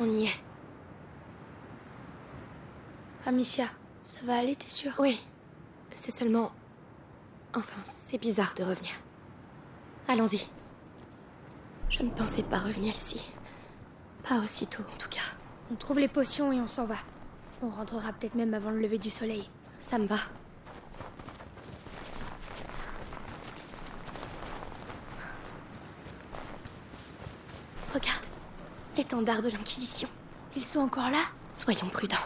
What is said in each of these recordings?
On y est. Amicia, ça va aller, t'es sûre? Oui. C'est seulement... Enfin, c'est bizarre de revenir. Allons-y. Je ne pensais pas revenir ici. Pas aussitôt, en tout cas. On trouve les potions et on s'en va. On rentrera peut-être même avant le lever du soleil. Ça me va. Regarde, de l'Inquisition. Ils sont encore là? Soyons prudents.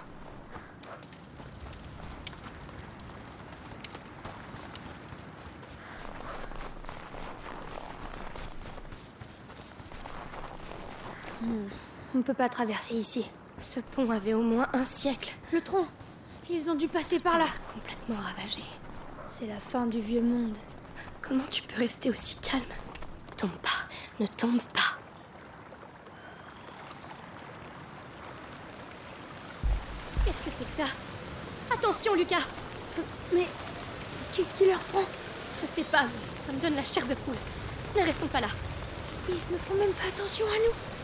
Hmm, On ne peut pas traverser ici. Ce pont avait au moins un siècle. Le tronc Ils ont dû passer par là. Complètement ravagé. C'est la fin du vieux monde. Comment tu peux rester aussi calme? Tombe pas, ne tombe pas. Qu'est-ce que c'est que Attention, Lucas Mais qu'est-ce qui leur prend? Je sais pas, ça me donne la chair de poule. Ne restons pas là. Ils ne font même pas attention à nous.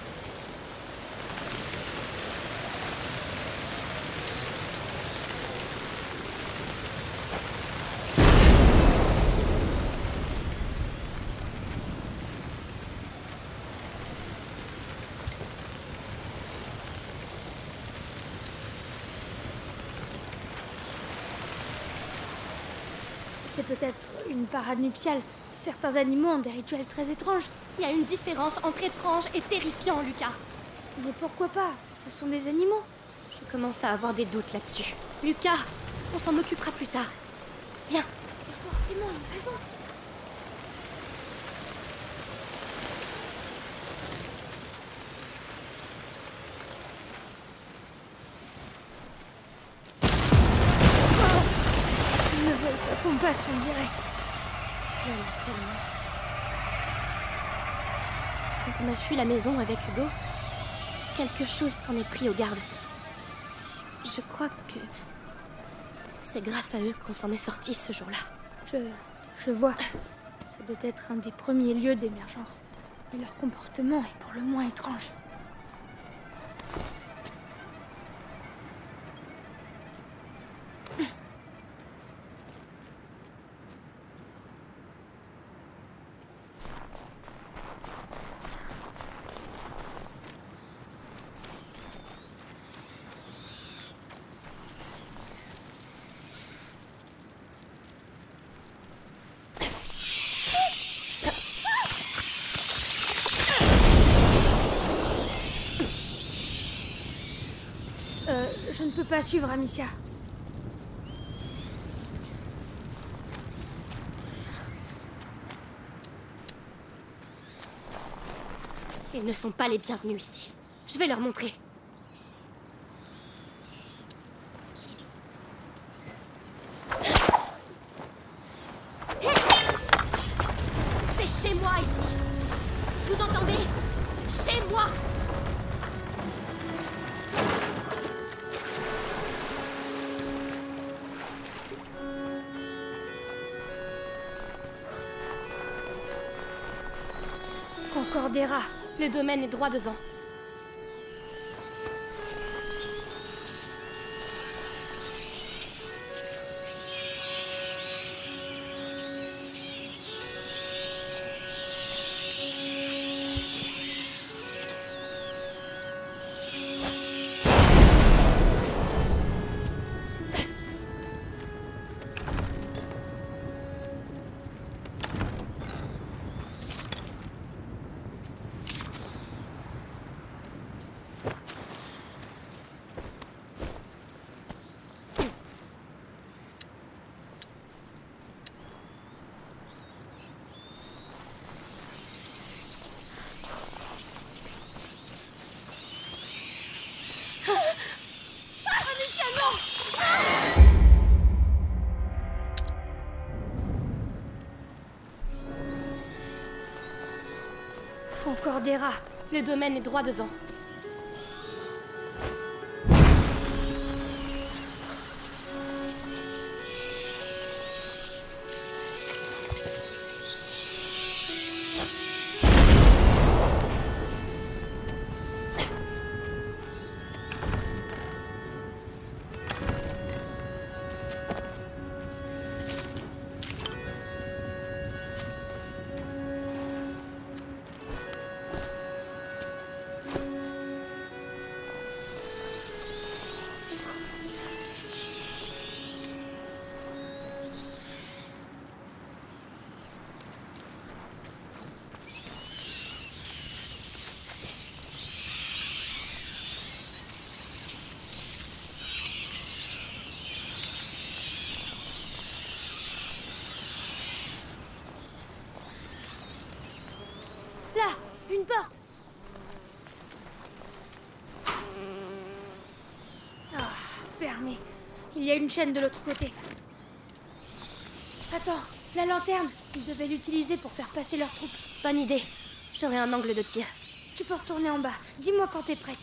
C'est peut-être une parade nuptiale. Certains animaux ont des rituels très étranges. Il y a une différence entre étrange et terrifiant, Lucas. Mais pourquoi pas? Ce sont des animaux. Je commence à avoir des doutes là-dessus. Lucas, on s'en occupera plus tard. Viens. Il y a forcément une raison. Ils ne veulent pas qu'on Quand on a fui la maison avec Hugo, quelque chose s'en est pris aux gardes. Je crois que c'est grâce à eux qu'on s'en est sorti ce jour-là. Je, je vois. Ça doit être un des premiers lieux d'émergence. Mais leur comportement est pour le moins étrange. Euh, je ne peux pas suivre Amicia. Ils ne sont pas les bienvenus ici. Je vais leur montrer. Domaine est droit devant. Le domaine est droit devant. Il y a une chaîne de l'autre côté. Attends, la lanterne Ils devaient l'utiliser pour faire passer leurs troupes. Bonne idée. J'aurai un angle de tir. Tu peux retourner en bas. Dis-moi quand t'es prête.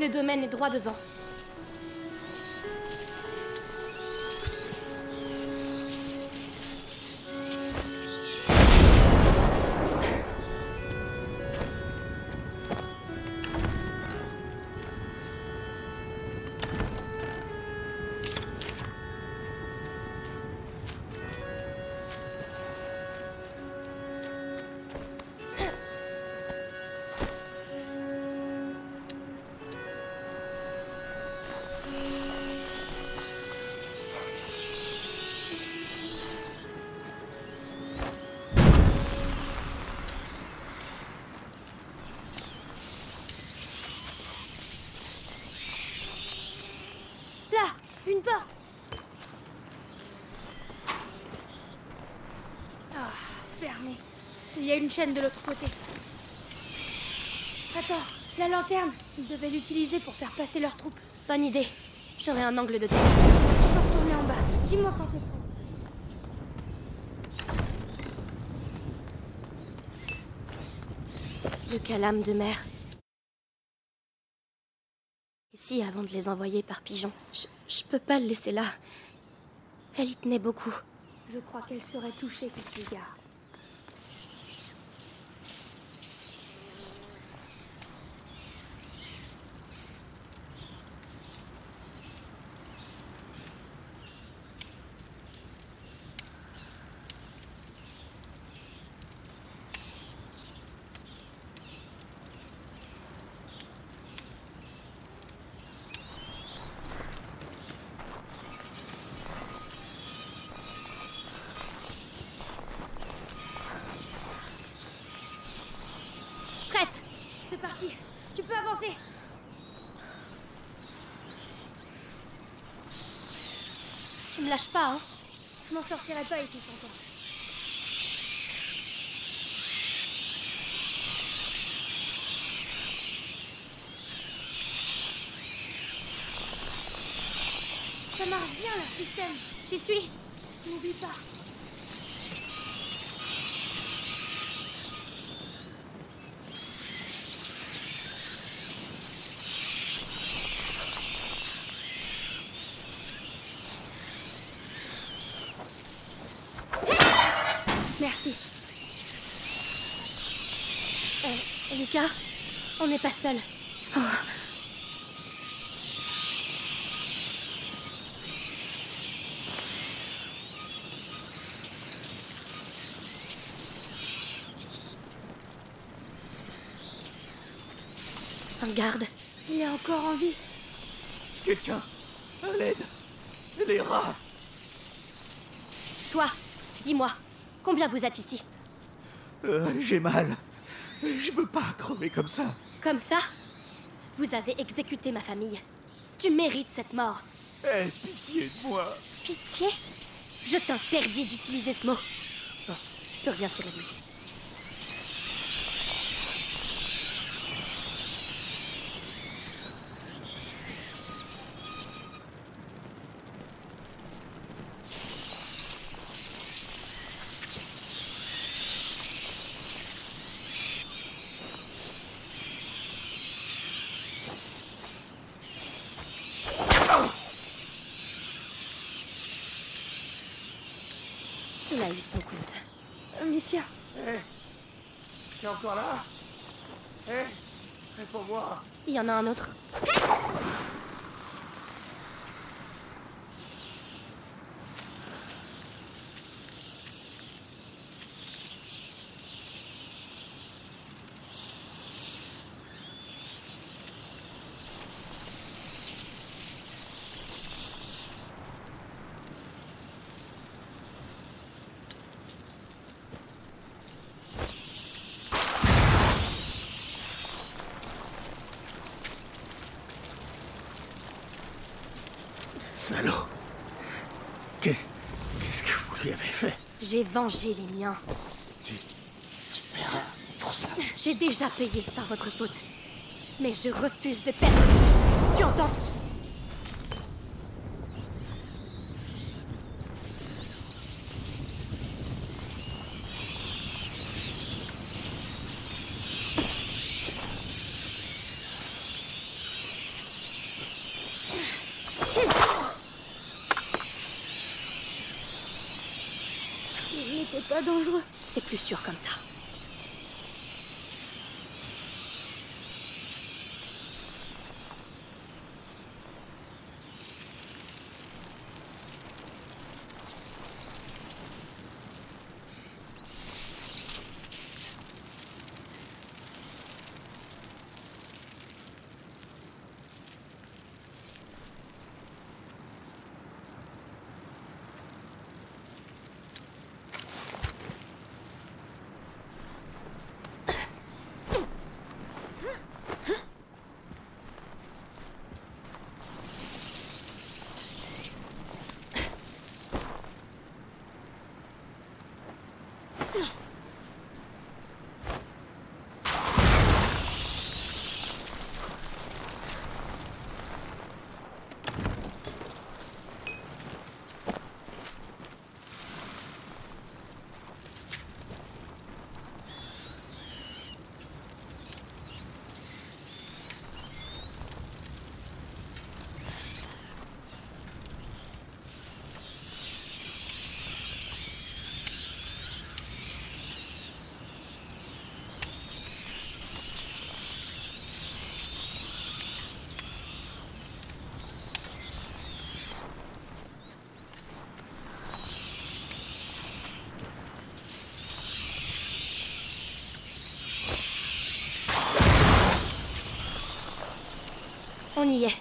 Le domaine est droit devant. Une chaîne de l'autre côté. Attends, la lanterne Ils devaient l'utiliser pour faire passer leurs troupes. Bonne idée. J'aurai un angle de tir. Tu peux retourner en bas. Dis-moi quand prête. Le calame de mer. Ici, avant de les envoyer par pigeon. Je, je peux pas le laisser là. Elle y tenait beaucoup. Je crois qu'elle serait touchée que tu gardes. Prête C'est parti. Tu peux avancer. Lâches pas, hein Je m'en sortirai pas ici sans toi. Ça marche bien leur système. J'y suis. N'oublie pas. Merci. Euh, Lucas, on n'est pas seul. Un garde. Il est encore en vie. Quelqu'un À l'aide Les rats Toi, dis-moi, combien vous êtes ici? Euh, J'ai mal. Je veux pas crever comme ça. Comme ça Vous avez exécuté ma famille. Tu mérites cette mort. Aie pitié de moi. Pitié? Je t'interdis d'utiliser ce mot. Bon, je peux rien tirer de lui? Eu son compte. Euh, Missia, Hé T'es encore là? Hé Réponds-moi Il y en a un autre. J'ai vengé les miens. Tu paieras pour ça. J'ai déjà payé par votre faute. Mais je refuse de perdre plus. Tu entends Il n'était pas dangereux. C'est plus comme ça. On y est.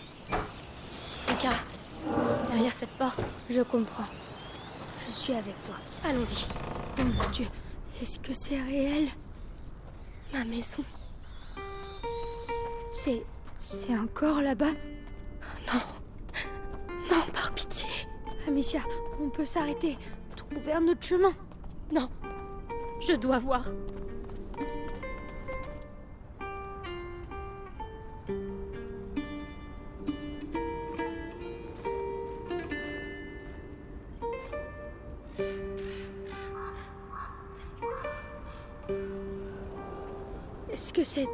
Lucas, derrière cette porte, Je comprends. Je suis avec toi. allons-y. Oh mon Dieu, est-ce que c'est réel? Ma maison. C'est. C'est encore là-bas? Non. Non, par pitié. Amicia, on peut s'arrêter. Trouver un autre chemin. Non. Je dois voir.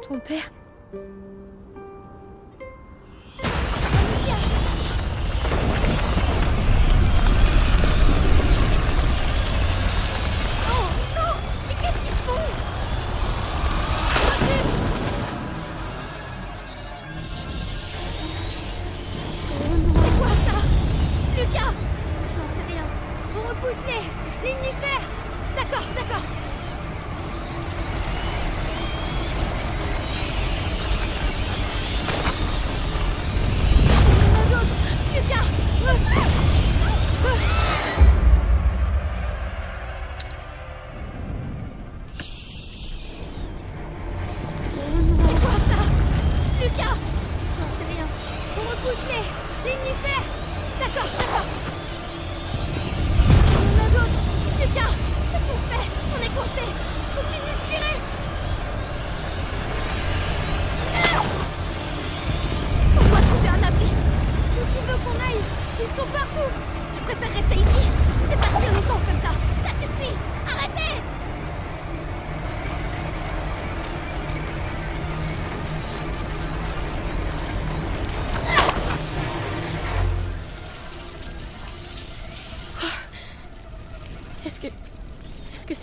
Ton père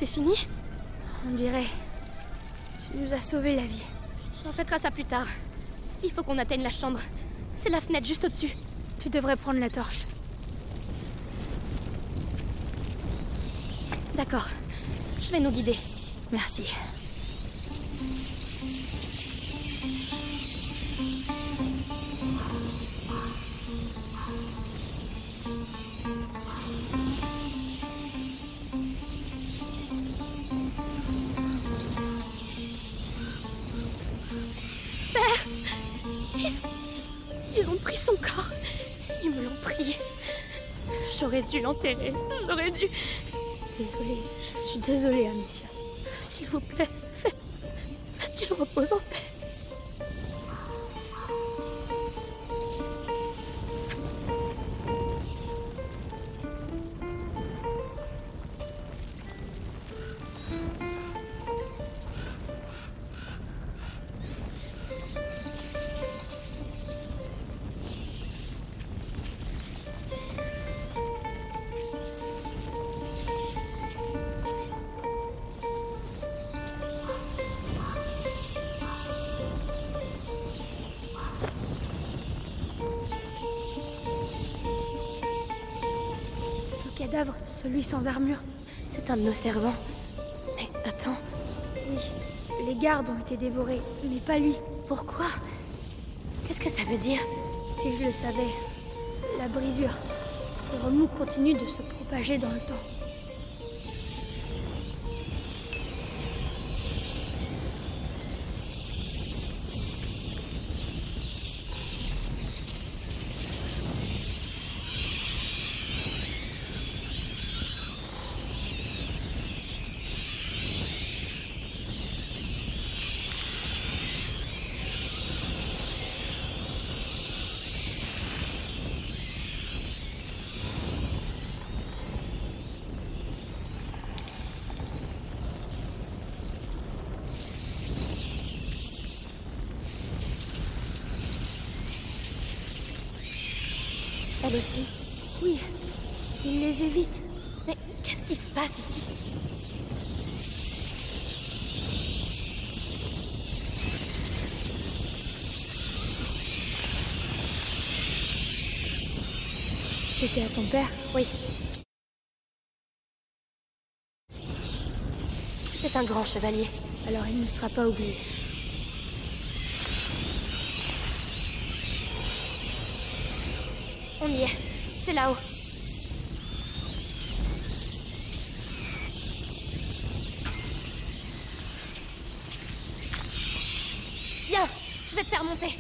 c'est fini On dirait. Tu nous as sauvé la vie. On fêtera ça plus tard. Il faut qu'on atteigne la chambre. C'est la fenêtre juste au-dessus. Tu devrais prendre la torche. D'accord. Je vais nous guider. Merci. L'enterrer. J'aurais dû. Désolée, je suis désolée, Amicia. Celui sans armure. C'est un de nos servants. Mais attends, Oui, les gardes ont été dévorés, mais pas lui. pourquoi? Qu'est-ce que ça veut dire? Si je le savais. La brisure. Ces remous continuent de se propager dans le temps. Elle Oui, il les évite. Mais qu'est-ce qui se passe ici? C'était à ton père? Oui. C'est un grand chevalier. Alors il ne sera pas oublié. On y est. C'est là-haut. Viens, je vais te faire monter.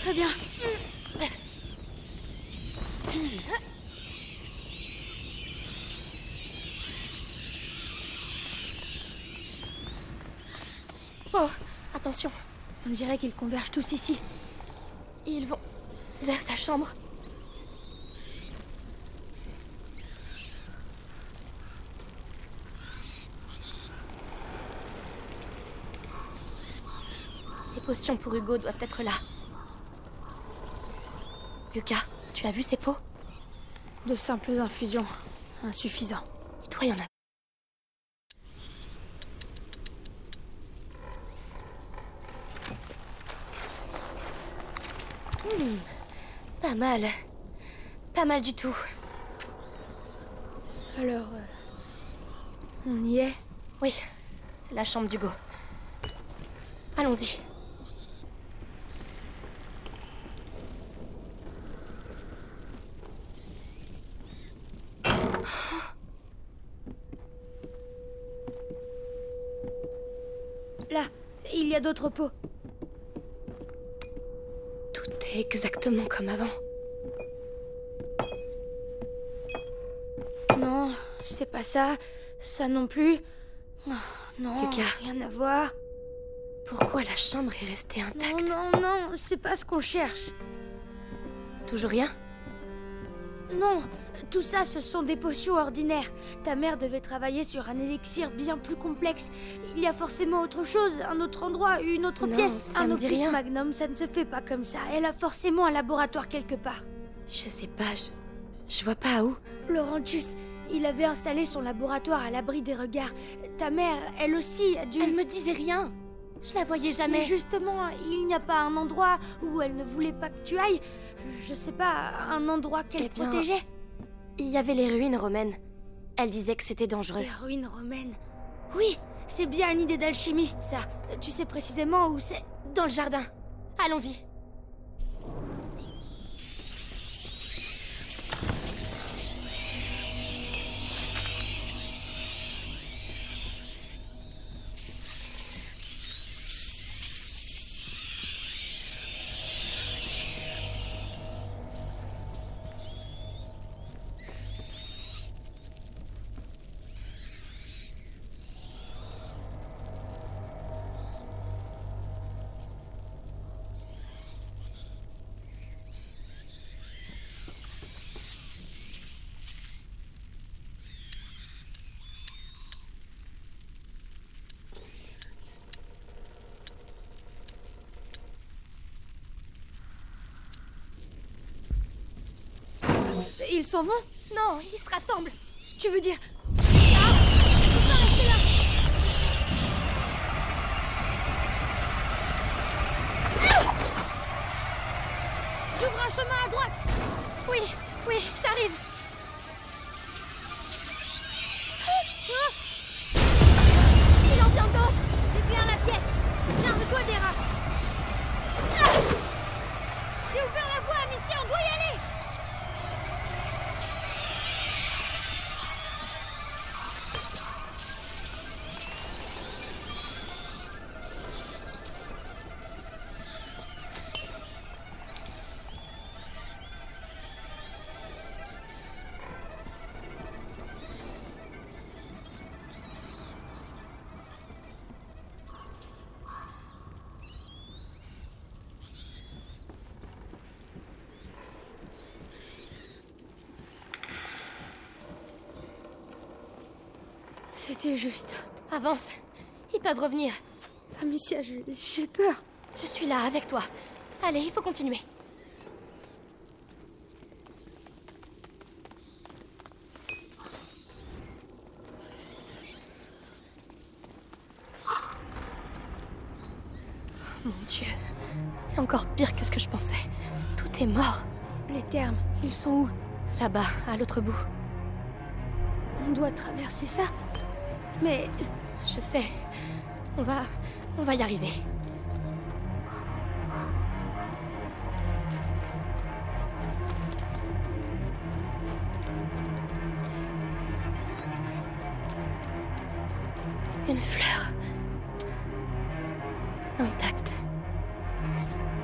Très bien. Oh, attention. On dirait qu'ils convergent tous ici. Ils vont vers sa chambre. Potions pour Hugo doivent être là. Lucas, tu as vu ces pots De simples infusions. Insuffisant. Il doit y en avoir. Hmm, pas mal. Pas mal du tout. Alors, euh, on y est? Oui, c'est la chambre d'Hugo. Allons-y. Là, il y a d'autres pots. Tout est exactement comme avant. Non, c'est pas ça. Ça non plus. Oh, non, Lucas. rien à voir. Pourquoi la chambre est restée Non, intacte non, non, c'est pas ce qu'on cherche. Toujours rien? Non, tout ça, ce sont des potions ordinaires. Ta mère devait travailler sur un élixir bien plus complexe. Il y a forcément autre chose, un autre endroit, une autre Non, pièce. ça un me opus dit rien. magnum, ça ne se fait pas comme ça. Elle a forcément un laboratoire quelque part. Je sais pas, je, je vois pas où. Laurentius, il avait installé son laboratoire à l'abri des regards. Ta mère, elle aussi, a dû... Elle me disait rien. Je la voyais Mais jamais. justement, il n'y a pas un endroit où elle ne voulait pas que tu ailles. Je sais pas, un endroit qu'elle Eh bien, protégeait. Il y avait les ruines romaines. Elle disait que c'était dangereux. Les ruines romaines. Oui, c'est bien une idée d'alchimiste, ça. Tu sais précisément où c'est? Dans le jardin. Allons-y. S'en vont Non, ils se rassemblent. Tu veux dire J'ouvre un chemin à droite Oui, oui, j'arrive. C'était juste. Avance. Ils peuvent revenir. Amicia, j'ai peur. Je suis là avec toi. Allez, il faut continuer. Mon Dieu, c'est encore pire que ce que je pensais. Tout est mort. Les termes, ils sont où? Là-bas, à l'autre bout. On doit traverser ça? Mais Je sais. On va. On va y arriver. Une fleur. Intacte.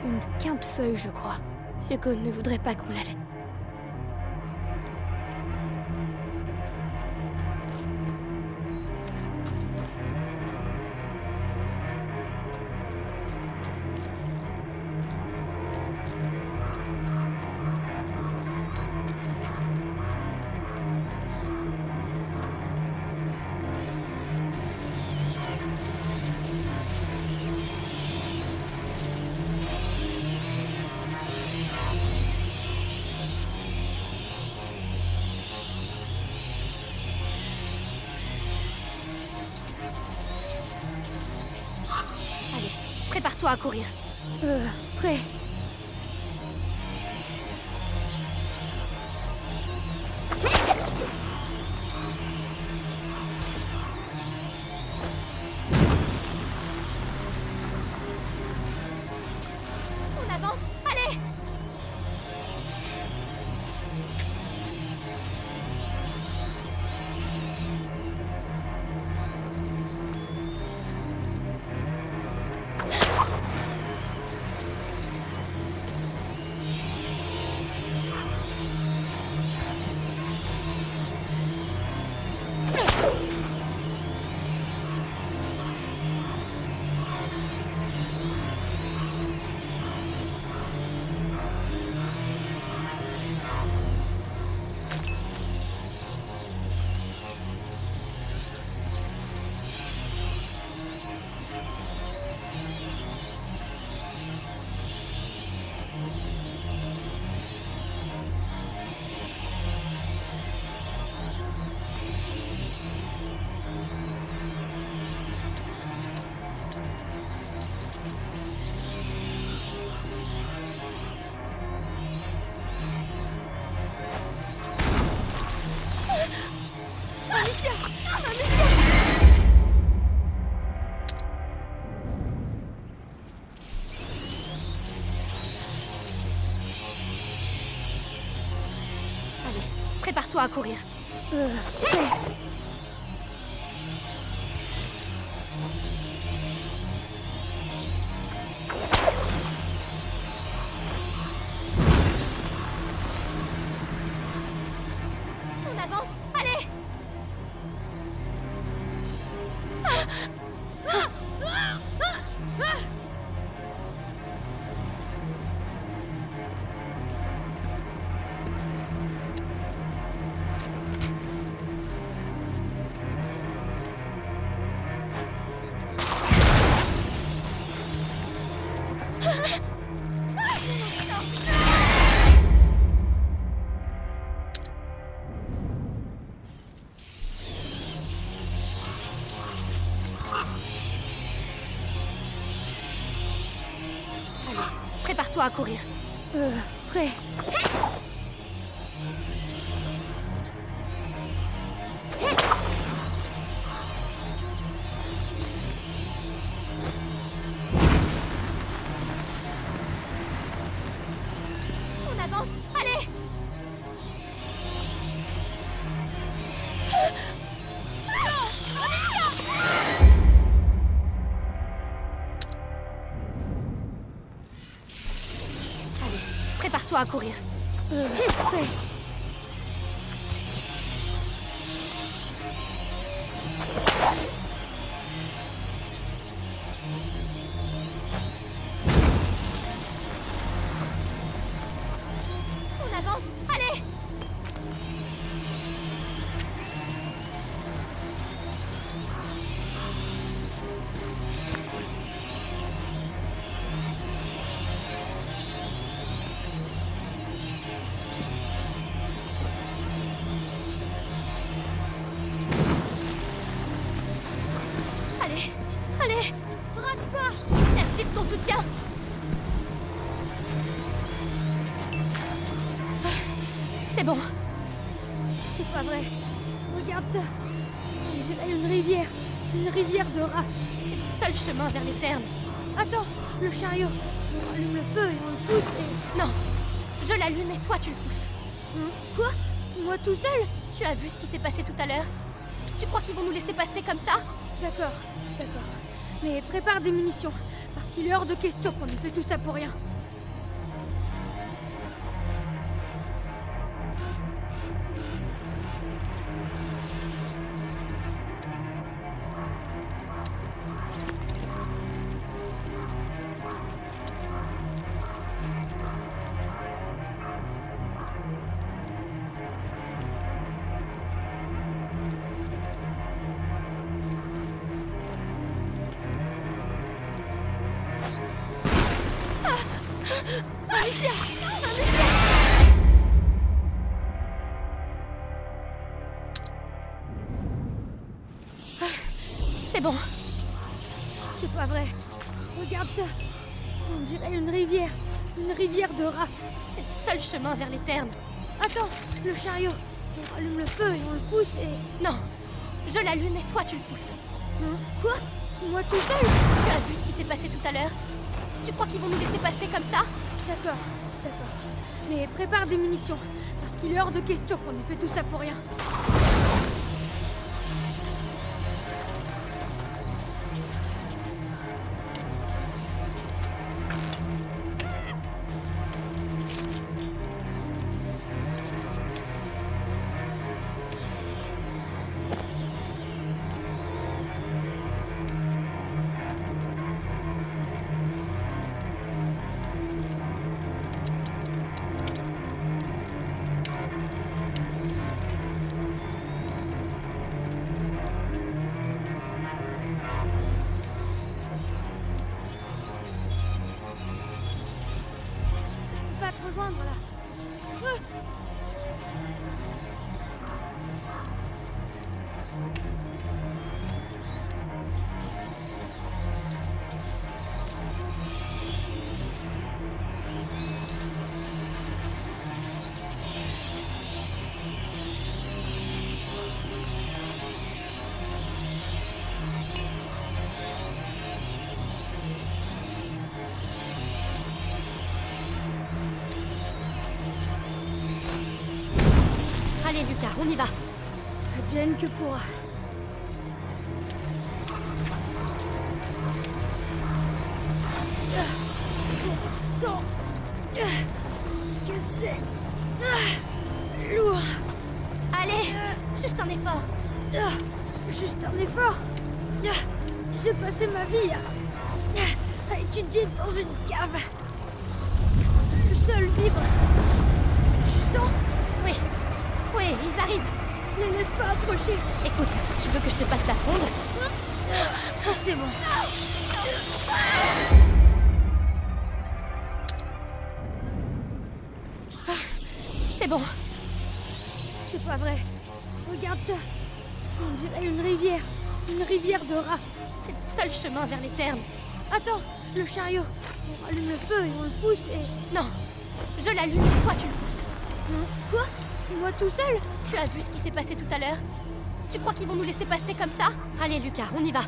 une quinte feuille, je crois. Hugo ne voudrait pas qu'on. Allez, à courir. À courir. Courir. Chariot. On allume le feu et on le pousse et... Non, je l'allume et toi tu le pousses. Hein Quoi? Moi tout seul? Tu as vu ce qui s'est passé tout à l'heure? Tu crois qu'ils vont nous laisser passer comme ça? D'accord, d'accord. Mais prépare des munitions, parce qu'il est hors de question qu'on ait fait tout ça pour rien. C'est bon. C'est pas vrai. Regarde ça. On dirait une rivière. Une rivière de rats. C'est le seul chemin vers les termes. Attends, le chariot. On allume le feu et on le pousse et... Non, je l'allume et toi tu le pousses. Hein? Quoi? Moi tout seul? Tu as vu ce qui s'est passé tout à l'heure? Tu crois qu'ils vont nous laisser passer comme ça? D'accord, d'accord. Mais prépare des munitions, parce qu'il est hors de question qu'on ait fait tout ça pour rien. Juste un effort. Ah, Juste un effort Ah, J'ai passé ma vie à, à étudier dans une cave. Le sol vibre. Tu sens? Oui, oui, ils arrivent. Ne laisse pas approcher. Écoute, tu veux que je te passe la fronde C'est bon. C'est bon. C'est pas vrai. Regarde ça. On dirait une rivière. Une rivière de rats. C'est le seul chemin vers les termes. Attends, le chariot. On rallume le feu et on le pousse et... Non, je l'allume et toi tu le pousses. Hein Quoi? Moi tout seul? Tu as vu ce qui s'est passé tout à l'heure? Tu crois qu'ils vont nous laisser passer comme ça? Allez Lucas, on y va.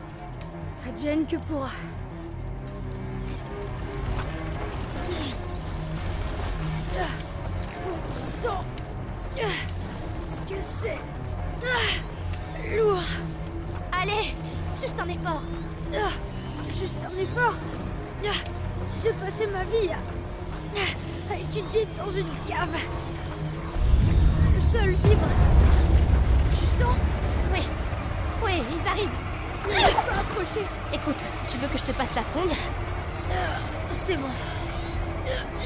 Advienne que pourra. On sent ce que c'est. Ah, Lourd. Allez, juste un effort. Ah, Juste un effort. Ah, J'ai passé ma vie à, à étudier dans une cave. Le sol vibre. Tu sens Oui, oui, ils arrivent. Laisse pas approcher. Écoute, si tu veux que je te passe la fronde, C'est bon.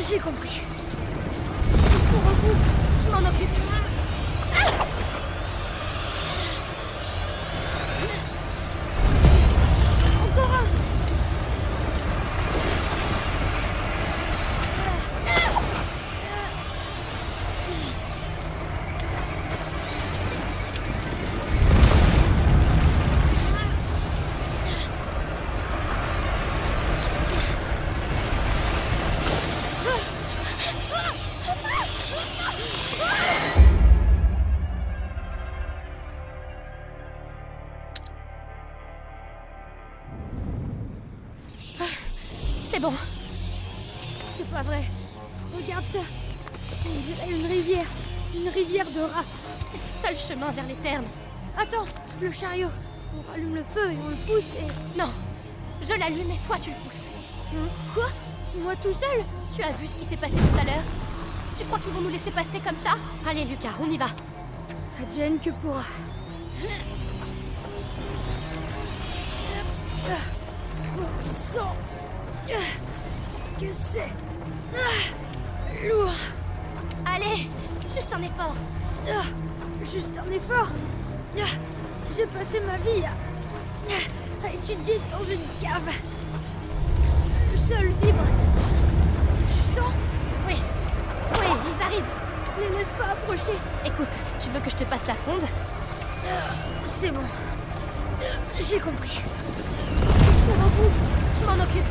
J'ai compris. Il faut je m'en occupe. C'est bon. C'est pas vrai. Regarde ça. On dirait une rivière. Une rivière de rats. C'est le seul chemin vers les termes. Attends, le chariot. On rallume le feu et on le pousse et... Non, je l'allume et toi tu le pousses. Hein? Quoi? Moi tout seul? Tu as vu ce qui s'est passé tout à l'heure? Tu crois qu'ils vont nous laisser passer comme ça? Allez Lucas, on y va. Advienne que pourra. Ah, ce que c'est. Ah, Lourd. Allez, juste un effort. Ah, Juste un effort. Ah, J'ai passé ma vie à, à étudier dans une cave. Le sol vibre. Tu sens? Oui, oui, ils arrivent. Ne laisse pas approcher. Écoute, si tu veux que je te passe la fronde, C'est bon. J'ai compris. Je m'en occupe.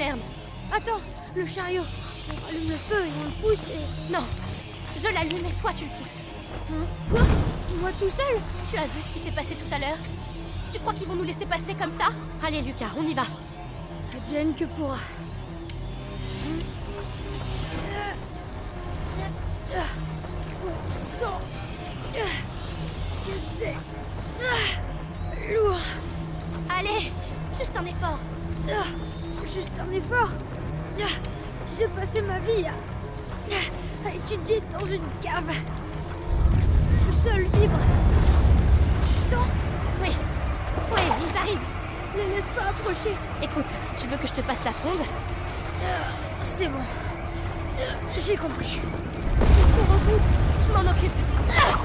Attends, le chariot. On rallume le feu et on le pousse et. Non. Je l'allume et toi tu le pousses. Hein Moi tout seul Tu as vu ce qui s'est passé tout à l'heure Tu crois qu'ils vont nous laisser passer comme ça Allez Lucas, on y va. Advienne que pourra. Mon sang. Ce que c'est. Ah, Lourd. Allez, juste un effort. Juste un effort. J'ai passé ma vie à, à étudier dans une cave. Le sol vibre. Tu sens? Oui, oui, ils arrivent. Ne laisse pas approcher. Écoute, si tu veux que je te passe la fronde, Ah, C'est bon. Ah, J'ai compris. pour au bout, je m'en occupe. Ah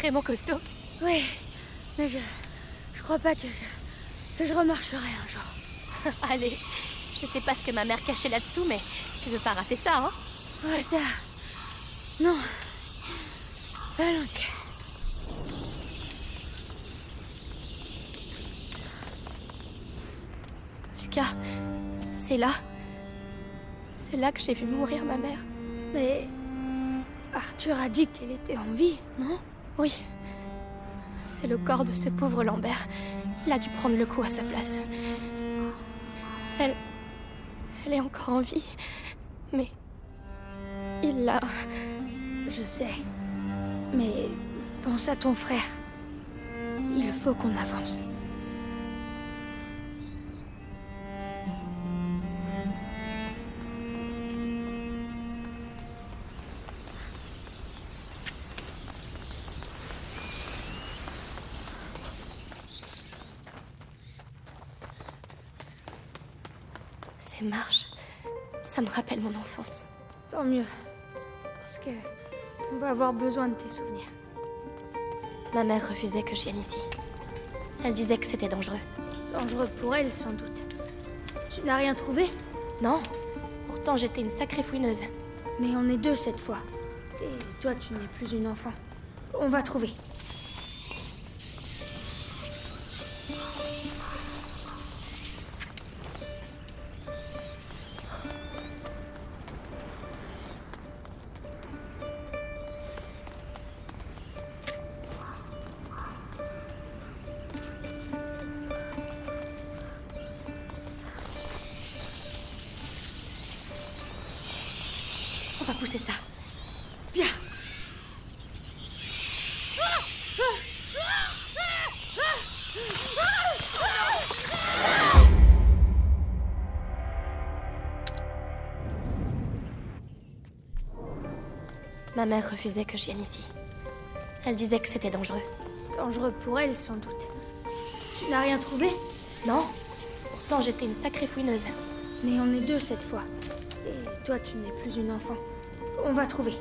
sacrément costaud. Oui, mais je. Je crois pas que je. que je remarcherai un jour. Allez, je sais pas ce que ma mère cachait là-dessous, mais tu veux pas rater ça, hein? Ouais, ça. Non. Allons-y. Lucas, c'est là. C'est là que j'ai vu mourir ma mère. Mais. Arthur a dit qu'elle était en vie, non? Oui. C'est le corps de ce pauvre Lambert. Il a dû prendre le coup à sa place. Elle. Elle est encore en vie. Mais. Il l'a. Je sais. Mais pense à ton frère. Il faut qu'on avance. Enfance. Tant mieux. Parce que. On va avoir besoin de tes souvenirs. Ma mère refusait que je vienne ici. Elle disait que c'était dangereux. Dangereux pour elle, sans doute. Tu n'as rien trouvé? Non. Pourtant, j'étais une sacrée fouineuse. Mais on est deux cette fois. Et toi, tu n'es plus une enfant. On va trouver. Mère refusait que je vienne ici. Elle disait que c'était dangereux. Dangereux pour elle, sans doute. Tu n'as rien trouvé? Non. Pourtant, j'étais une sacrée fouineuse. Mais on est deux cette fois. Et toi, tu n'es plus une enfant. On va trouver.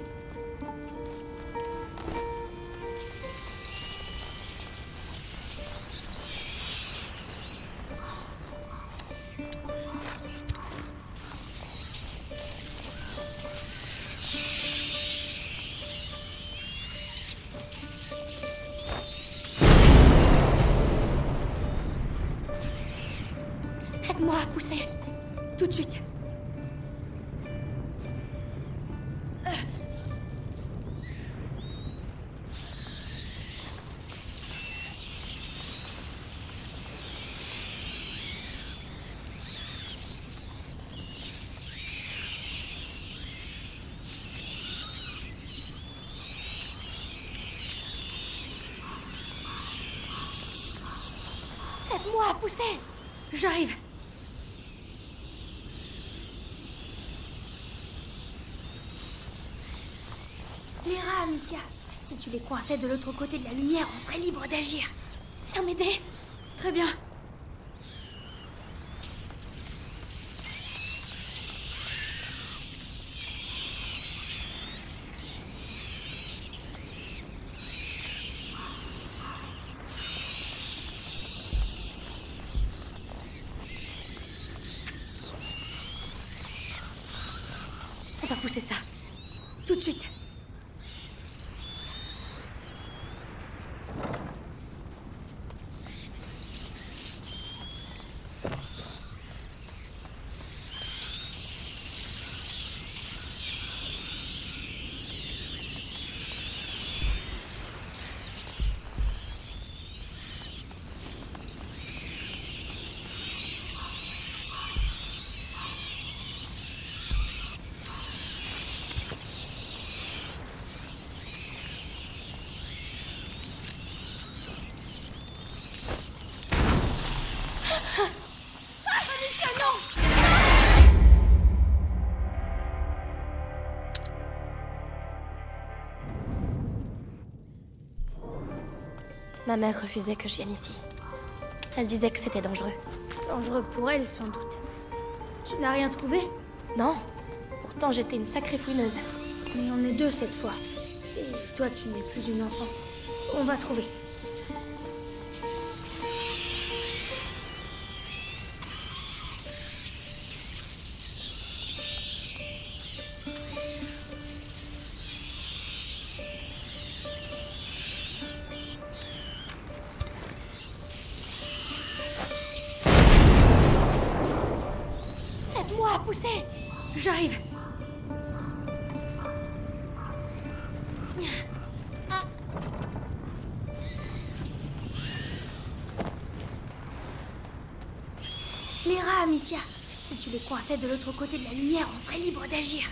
Les coinçais de l'autre côté de la lumière, on serait libre d'agir. Viens m'aider. Très bien. Ma mère refusait que je vienne ici. Elle disait que c'était dangereux. Dangereux pour elle, sans doute. Tu n'as rien trouvé? Non. Pourtant, j'étais une sacrée fouineuse. Mais on est deux cette fois. Et toi, tu n'es plus une enfant. On va trouver. De l'autre côté de la lumière, on serait libre d'agir.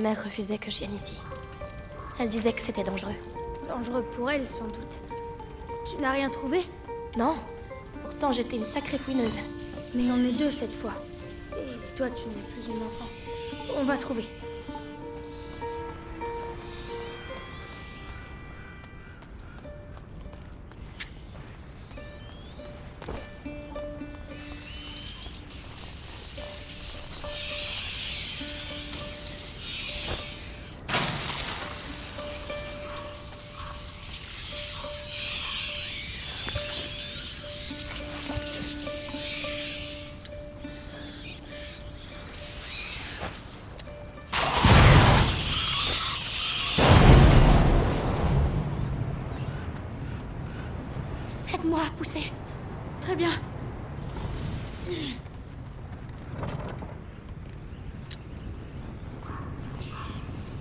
Mère refusait que je vienne ici. Elle disait que c'était dangereux. Dangereux pour elle, sans doute. Tu n'as rien trouvé? Non, pourtant j'étais une sacrée fouineuse. Mais on est deux cette fois. Et toi, tu n'es plus une enfant. On va trouver. À pousser. Très bien.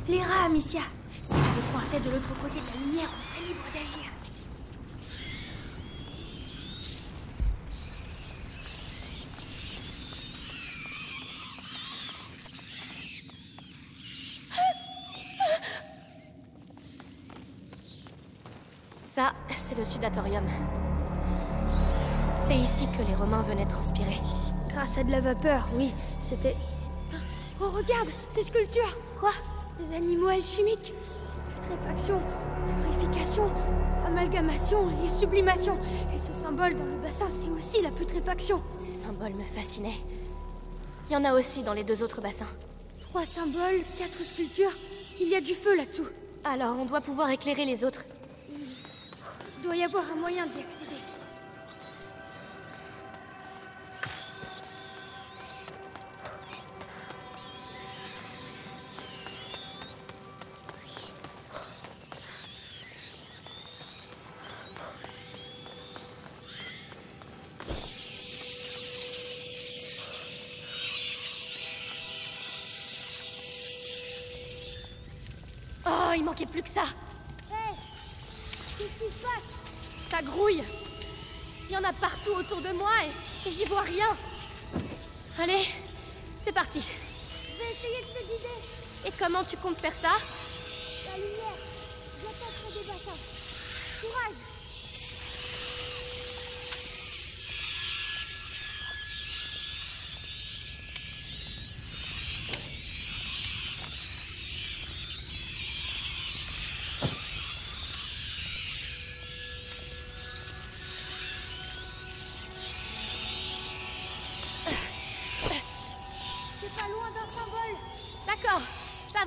Les rats, Amicia. Si les coinçais de l'autre côté de la lumière, on serait libre d'agir. Ça, c'est le sudatorium. C'est ici que les Romains venaient transpirer. Grâce à de la vapeur, oui. C'était. Oh, regarde Ces sculptures Quoi? Des animaux alchimiques Putréfaction, purification, amalgamation et sublimation. Et ce symbole dans le bassin, c'est aussi la putréfaction. Ces symboles me fascinaient. Il y en a aussi dans les deux autres bassins. Trois symboles, quatre sculptures. Il y a du feu là-dessous. Alors, on doit pouvoir éclairer les autres. Il doit y avoir un moyen d'y accéder.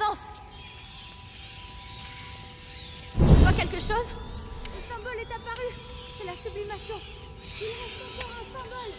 J'avance Tu vois quelque chose Le symbole est apparu. C'est la sublimation. Il reste encore un symbole.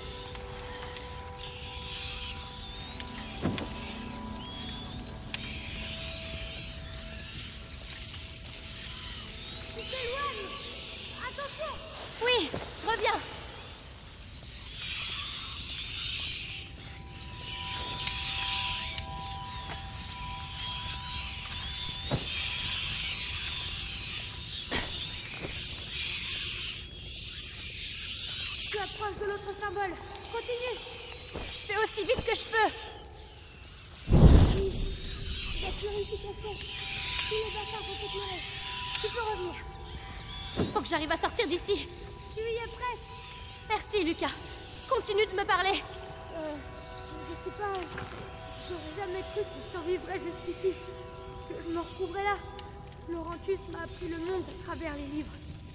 Que j'arrive à sortir d'ici Tu y es prête? Merci, Lucas Continue de me parler Euh, je sais pas. J'aurais jamais cru que je survivrais jusqu'ici. Que je me retrouverais là. Laurentius m'a appris le monde à travers les livres.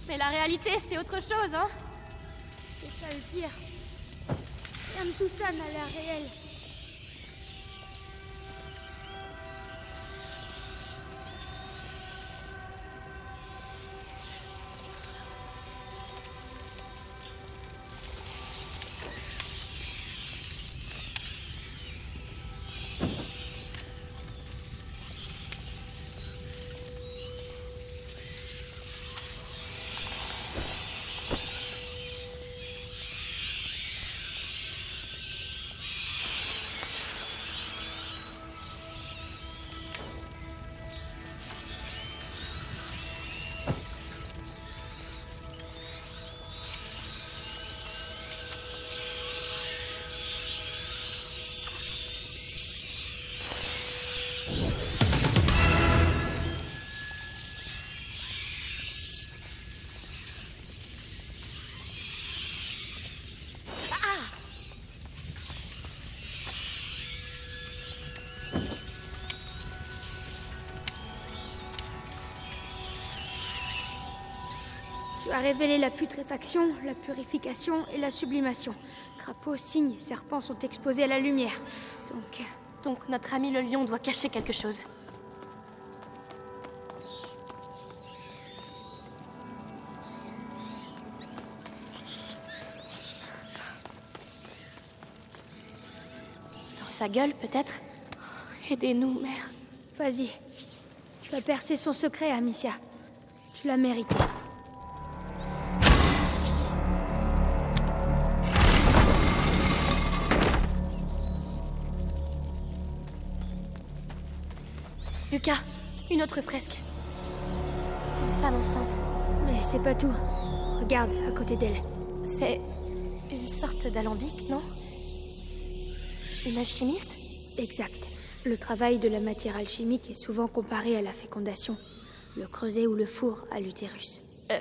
Mais la réalité, c'est autre chose, hein C'est ça le pire. Rien de tout ça n'a l'air réel. As révélé la putréfaction, la purification et la sublimation. Crapauds, cygnes, serpents sont exposés à la lumière. Donc... Donc notre ami le lion doit cacher quelque chose. Dans sa gueule, peut-être? Aidez-nous, mère. Vas-y. Tu as percé son secret, Amicia. Tu l'as mérité. Lucas, une autre fresque. Une femme enceinte. Mais c'est pas tout. Regarde, à côté d'elle. C'est une sorte d'alambic, non? Une alchimiste? Exact. Le travail de la matière alchimique est souvent comparé à la fécondation. Le creuset ou le four à l'utérus. Euh,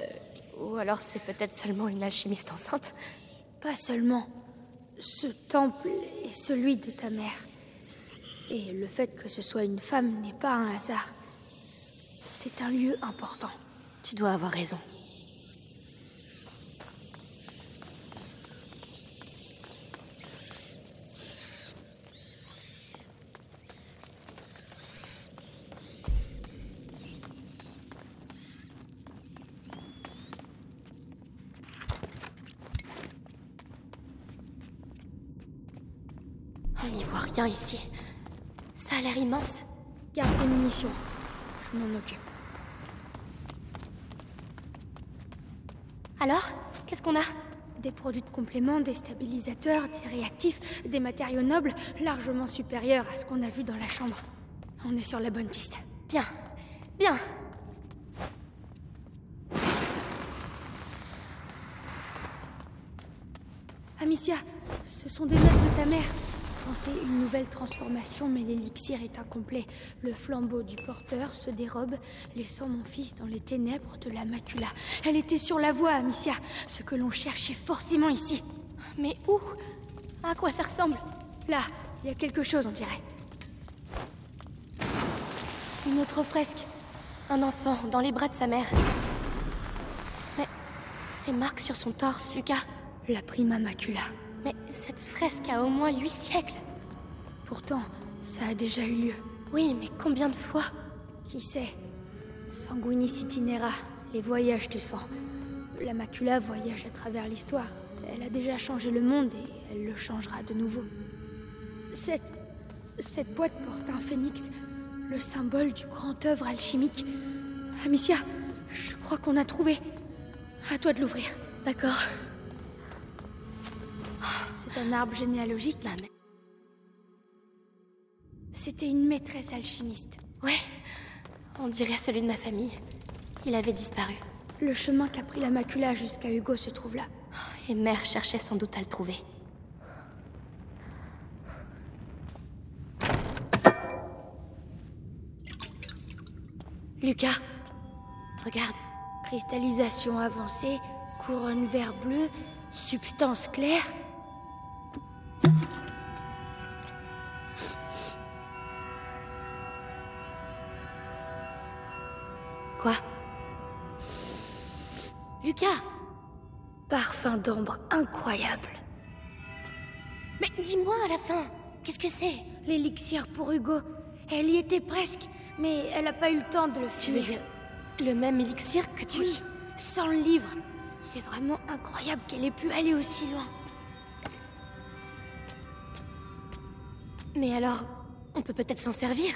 ou alors c'est peut-être seulement une alchimiste enceinte Pas seulement. Ce temple est celui de ta mère. Et le fait que ce soit une femme n'est pas un hasard. C'est un lieu important. Tu dois avoir raison. On n'y voit rien ici. Garde tes munitions. Je m'en occupe. Alors Qu'est-ce qu'on a? Des produits de complément, des stabilisateurs, des réactifs, des matériaux nobles, largement supérieurs à ce qu'on a vu dans la chambre. On est sur la bonne piste. Bien. Bien. Amicia, ce sont des notes de ta mère. Tenter une nouvelle transformation, mais l'élixir est incomplet. Le flambeau du porteur se dérobe, laissant mon fils dans les ténèbres de la macula. Elle était sur la voie, Amicia. Ce que l'on cherchait forcément ici. Mais où? À quoi ça ressemble? Là, il y a quelque chose, on dirait. Une autre fresque. Un enfant dans les bras de sa mère. Mais ces marques sur son torse, Lucas. La prima macula. Mais cette fresque a au moins huit siècles. Pourtant, ça a déjà eu lieu. Oui, mais combien de fois? Qui sait? Sanguinis itinera, les voyages du sang. La macula voyage à travers l'histoire. Elle a déjà changé le monde et elle le changera de nouveau. Cette. Cette boîte porte un phénix, le symbole du grand œuvre alchimique. Amicia, je crois qu'on a trouvé. À toi de l'ouvrir. D'accord. C'est un arbre généalogique. La mè- C'était une maîtresse alchimiste. Ouais. On dirait celui de ma famille. Il avait disparu. Le chemin qu'a pris la macula jusqu'à Hugo se trouve là. Et mère cherchait sans doute à le trouver. Lucas, regarde. Cristallisation avancée, couronne vert bleu, substance claire. Quoi? Lucas Parfum d'ambre incroyable. Mais dis-moi à la fin, qu'est-ce que c'est? L'élixir pour Hugo. Elle y était presque, mais elle n'a pas eu le temps de le Tu veux finir. dire le même élixir que tu... Oui, sans le livre. C'est vraiment incroyable qu'elle ait pu aller aussi loin. Mais alors, on peut peut-être s'en servir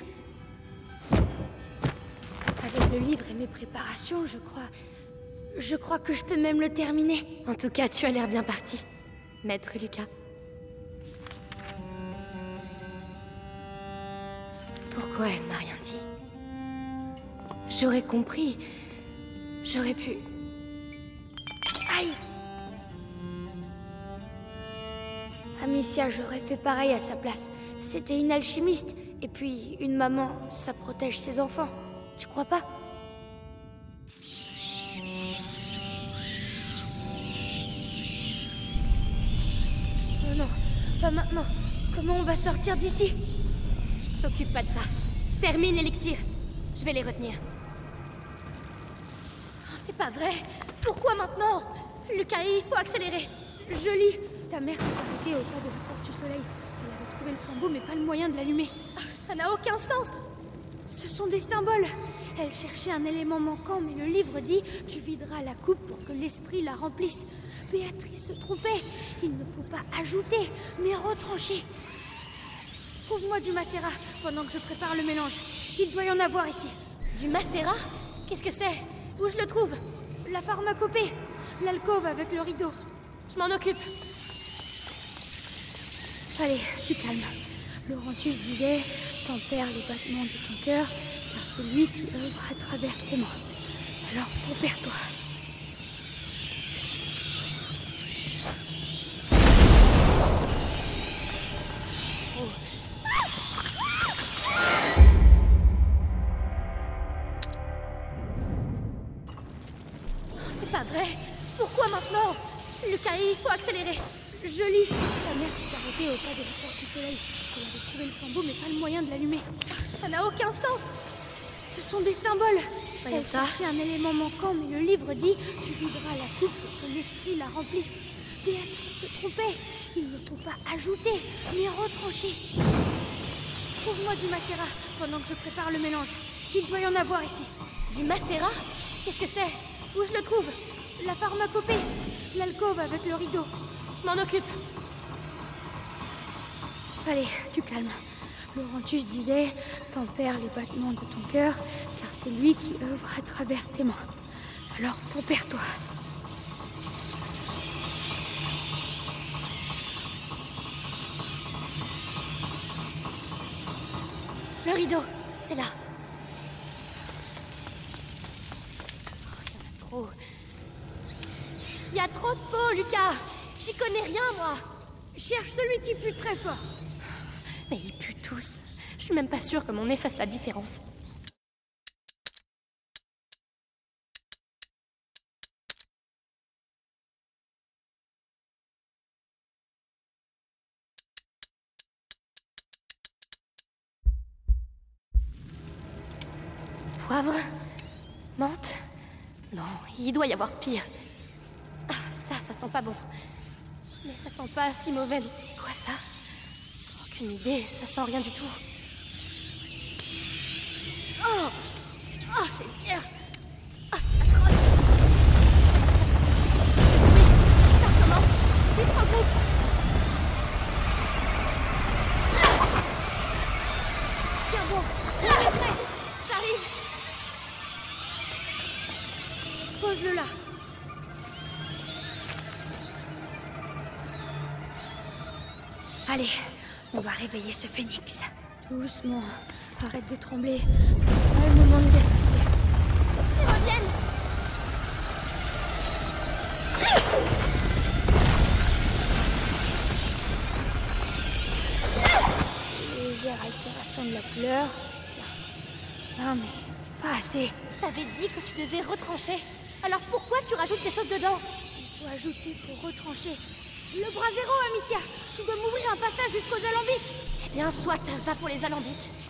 Avec le livre et mes préparations, je crois. Je crois que je peux même le terminer. En tout cas, tu as l'air bien parti, maître Lucas. Pourquoi elle m'a rien dit? J'aurais compris. J'aurais pu. Aïe Amicia, j'aurais fait pareil à sa place. C'était une alchimiste. Et puis, une maman, ça protège ses enfants. Tu crois pas? Oh non, pas maintenant. Comment on va sortir d'ici? T'occupe pas de ça. Termine l'élixir. Je vais les retenir. Oh, c'est pas vrai. Pourquoi maintenant? Lucas, il faut accélérer. Je lis. Ta mère s'est arrêtée au pas de la porte du soleil. Trouvé le flambeau, mais pas le moyen de l'allumer. Ah, Ça n'a aucun sens. Ce sont des symboles. Elle cherchait un élément manquant, mais le livre dit Tu videras la coupe pour que l'esprit la remplisse. Béatrice se trompait. Il ne faut pas ajouter, mais retrancher. Trouve-moi du macérat pendant que je prépare le mélange. Il doit y en avoir ici. Du macérat? Qu'est-ce que c'est? Où je le trouve? La pharmacopée. L'alcôve avec le rideau. Je m'en occupe. Allez, tu calmes. Laurentius disait Tempère les battements de ton cœur, car c'est lui qui œuvre à travers tes mains. Alors, tempère-toi. C'est pas vrai. Pourquoi maintenant? Lucas, il faut accélérer. Je lis. Ta mère s'est arrêtée au pas de la porte du soleil. Elle avait trouvé le flambeau, mais pas le moyen de l'allumer. Ça n'a aucun sens. Ce sont des symboles. Elle cherchait un élément manquant, mais le livre dit Tu videras la coupe pour que l'esprit la remplisse. Béatrice se trompait. Il ne faut pas ajouter, mais retrancher. Trouve-moi du macérat pendant que je prépare le mélange. Il doit y en avoir ici. Du macérat? Qu'est-ce que c'est? Où je le trouve? La pharmacopée. L'alcôve avec le rideau. Je m'en occupe. Allez, tu calmes. Laurentius disait Tempère les battements de ton cœur, car c'est lui qui œuvre à travers tes mains. Alors tempère-toi. Le rideau, c'est là. Oh, il y en a trop. Il y a trop de peau, Lucas. J'y connais rien, moi. Cherche celui qui pue très fort. Mais ils puent tous. Je suis même pas sûre que mon nez fasse la différence. Poivre? Menthe? Non, il doit y avoir pire. Ah, ça, ça sent pas bon. Ça sent pas si mauvais. C'est quoi ça Aucune idée, ça sent rien du tout. Oh Oh, c'est bien Oh, c'est atroce Oui, ça recommence Ils se regroupent Tiens bon, J'arrive Pose-le là. Allez, on va réveiller ce phénix. Doucement. Arrête de trembler. C'est pas le moment de gaspiller. Ils reviennent Légère altération de la couleur. Non mais, pas assez. T'avais dit que tu devais retrancher. Alors pourquoi tu rajoutes des choses dedans? Il faut ajouter pour retrancher. Le bras zéro, Amicia Tu dois m'ouvrir un passage jusqu'aux alambics Eh bien, soit, va pour les alambics.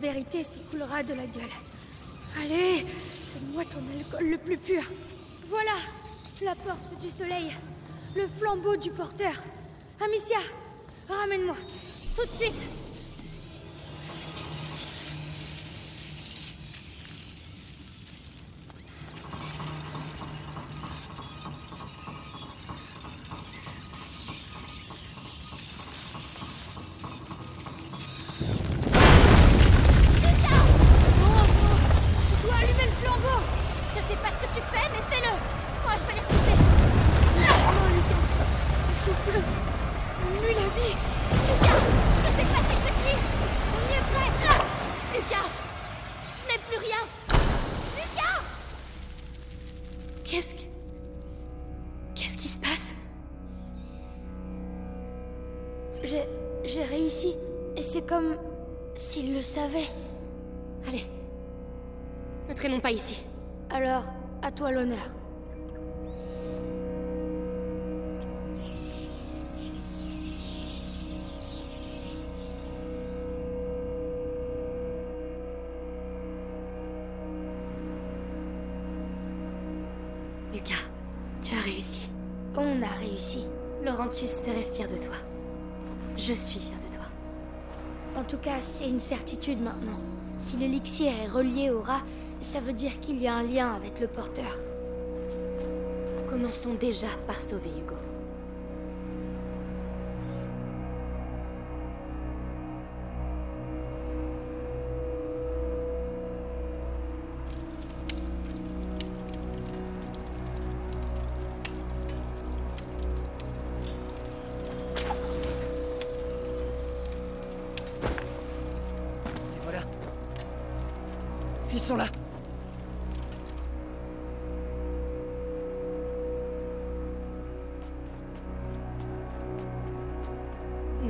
Vérité s'écoulera de la gueule. Allez, donne-moi ton alcool le plus pur. Voilà, la porte du soleil, le flambeau du porteur. Amicia, ramène-moi, tout de suite. Savait. Allez. Ne traînons pas ici. Alors, à toi l'honneur. Lucas, tu as réussi. On a réussi. Laurentius serait fier de toi. Je suis fier tout cas, c'est une certitude maintenant. Si l'élixir est relié au rat, ça veut dire qu'il y a un lien avec le porteur. Commençons déjà par sauver Hugo.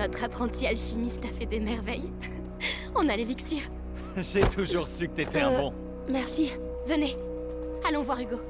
Notre apprenti alchimiste a fait des merveilles. On a l'élixir. J'ai toujours su que t'étais un Euh, bon. Merci. Venez, allons voir Hugo. Hugo,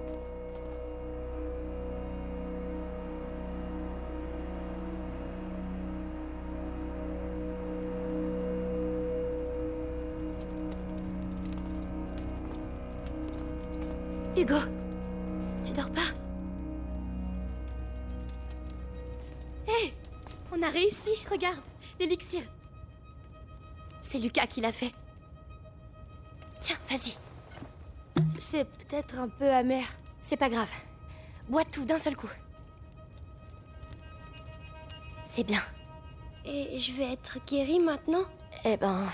C'est Lucas qui l'a fait. Tiens, vas-y. C'est peut-être un peu amer. C'est pas grave. Bois tout d'un seul coup. C'est bien. Et je vais être guérie maintenant? Eh ben,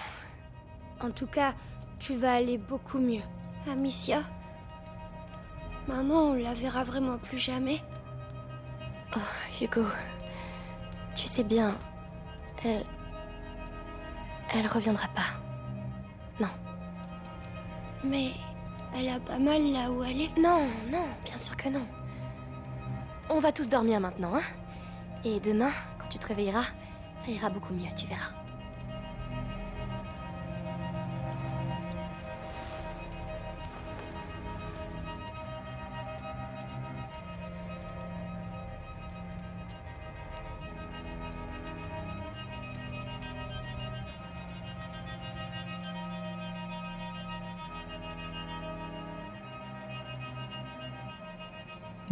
En tout cas, tu vas aller beaucoup mieux. Amicia? Maman, on la verra vraiment plus jamais. oh, Hugo, tu sais bien, elle. Elle reviendra pas. Non. Mais elle a pas mal là où elle est. Non, non, bien sûr que non. On va tous dormir maintenant, hein Et demain, quand tu te réveilleras, ça ira beaucoup mieux, tu verras.